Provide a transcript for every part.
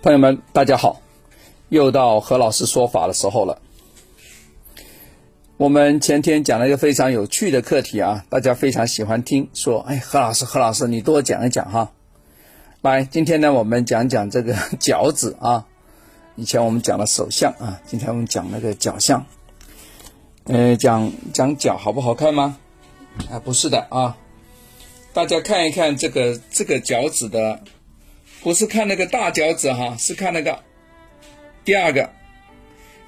朋友们，大家好，又到何老师说法的时候了。我们前天讲了一个非常有趣的课题啊，大家非常喜欢听，说：“哎，何老师，何老师，你多讲一讲哈。”来，今天呢，我们讲讲这个脚趾啊。以前我们讲了手相啊，今天我们讲那个脚相。呃，讲讲脚好不好看吗？啊，不是的啊。大家看一看这个这个脚趾的。不是看那个大脚趾哈，是看那个第二个，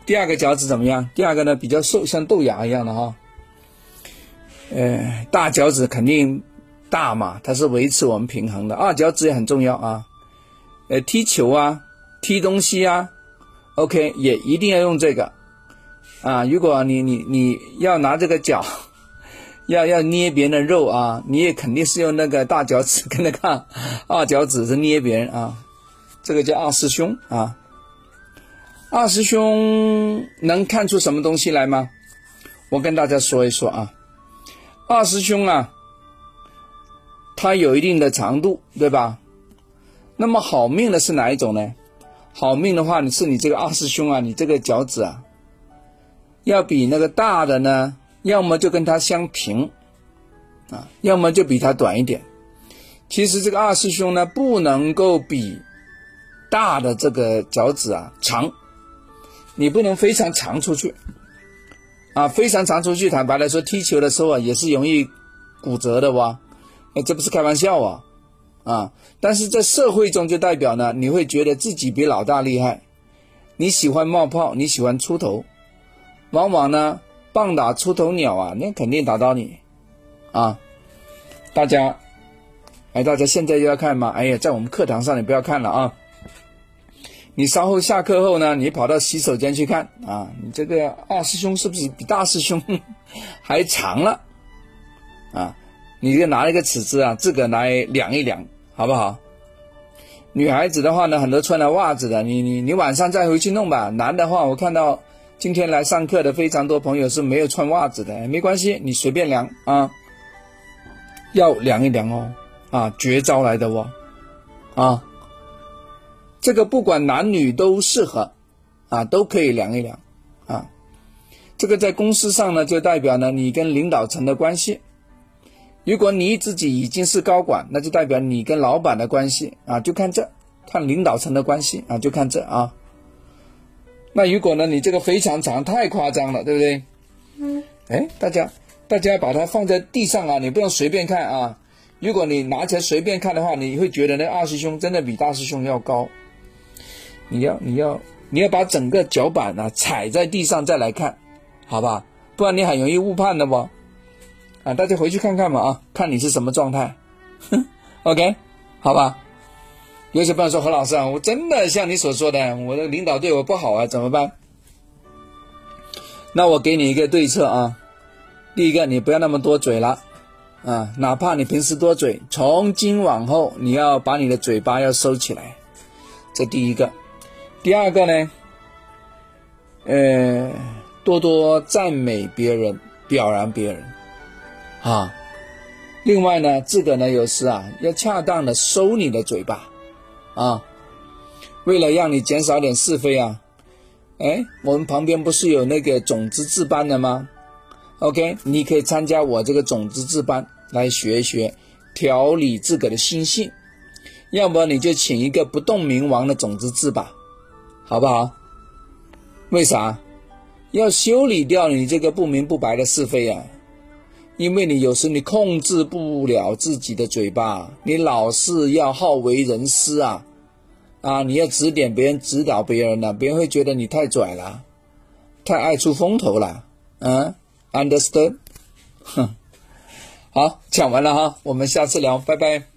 第二个脚趾怎么样？第二个呢比较瘦，像豆芽一样的哈。呃，大脚趾肯定大嘛，它是维持我们平衡的。二脚趾也很重要啊。呃，踢球啊，踢东西啊，OK，也一定要用这个啊。如果你你你要拿这个脚。要要捏别人的肉啊，你也肯定是用那个大脚趾跟着看，二脚趾是捏别人啊，这个叫二师兄啊。二师兄能看出什么东西来吗？我跟大家说一说啊，二师兄啊，他有一定的长度，对吧？那么好命的是哪一种呢？好命的话，你是你这个二师兄啊，你这个脚趾啊，要比那个大的呢。要么就跟它相平，啊，要么就比它短一点。其实这个二师兄呢，不能够比大的这个脚趾啊长，你不能非常长出去，啊，非常长出去。坦白来说，踢球的时候啊，也是容易骨折的哇，哎，这不是开玩笑啊，啊，但是在社会中就代表呢，你会觉得自己比老大厉害，你喜欢冒泡，你喜欢出头，往往呢。棒打出头鸟啊，那肯定打到你，啊！大家，哎，大家现在就要看吗？哎呀，在我们课堂上你不要看了啊！你稍后下课后呢，你跑到洗手间去看啊！你这个二师兄是不是比大师兄 还长了？啊！你就拿一个尺子啊，自个来量一量，好不好？女孩子的话呢，很多穿了袜子的，你你你晚上再回去弄吧。男的话，我看到。今天来上课的非常多朋友是没有穿袜子的，没关系，你随便量啊，要量一量哦，啊，绝招来的哦，啊，这个不管男女都适合，啊，都可以量一量，啊，这个在公司上呢，就代表呢你跟领导层的关系，如果你自己已经是高管，那就代表你跟老板的关系，啊，就看这，看领导层的关系，啊，就看这啊。那如果呢？你这个非常长，太夸张了，对不对？嗯。哎，大家，大家把它放在地上啊，你不用随便看啊。如果你拿起来随便看的话，你会觉得那二师兄真的比大师兄要高。你要，你要，你要把整个脚板呢踩在地上再来看，好吧？不然你很容易误判的不？啊，大家回去看看嘛啊，看你是什么状态。OK，好吧。有些朋友说何老师啊，我真的像你所说的，我的领导对我不好啊，怎么办？那我给你一个对策啊。第一个，你不要那么多嘴了啊，哪怕你平时多嘴，从今往后你要把你的嘴巴要收起来。这第一个。第二个呢，呃，多多赞美别人，表扬别人啊。另外呢，自个呢有时啊要恰当的收你的嘴巴。啊，为了让你减少点是非啊，哎，我们旁边不是有那个种子字班的吗？OK，你可以参加我这个种子字班来学一学调理自个的心性，要不你就请一个不动明王的种子字吧，好不好？为啥？要修理掉你这个不明不白的是非啊！因为你有时你控制不了自己的嘴巴，你老是要好为人师啊，啊，你要指点别人、指导别人呢，别人会觉得你太拽了，太爱出风头了，嗯，understood？哼，好，讲完了哈，我们下次聊，拜拜。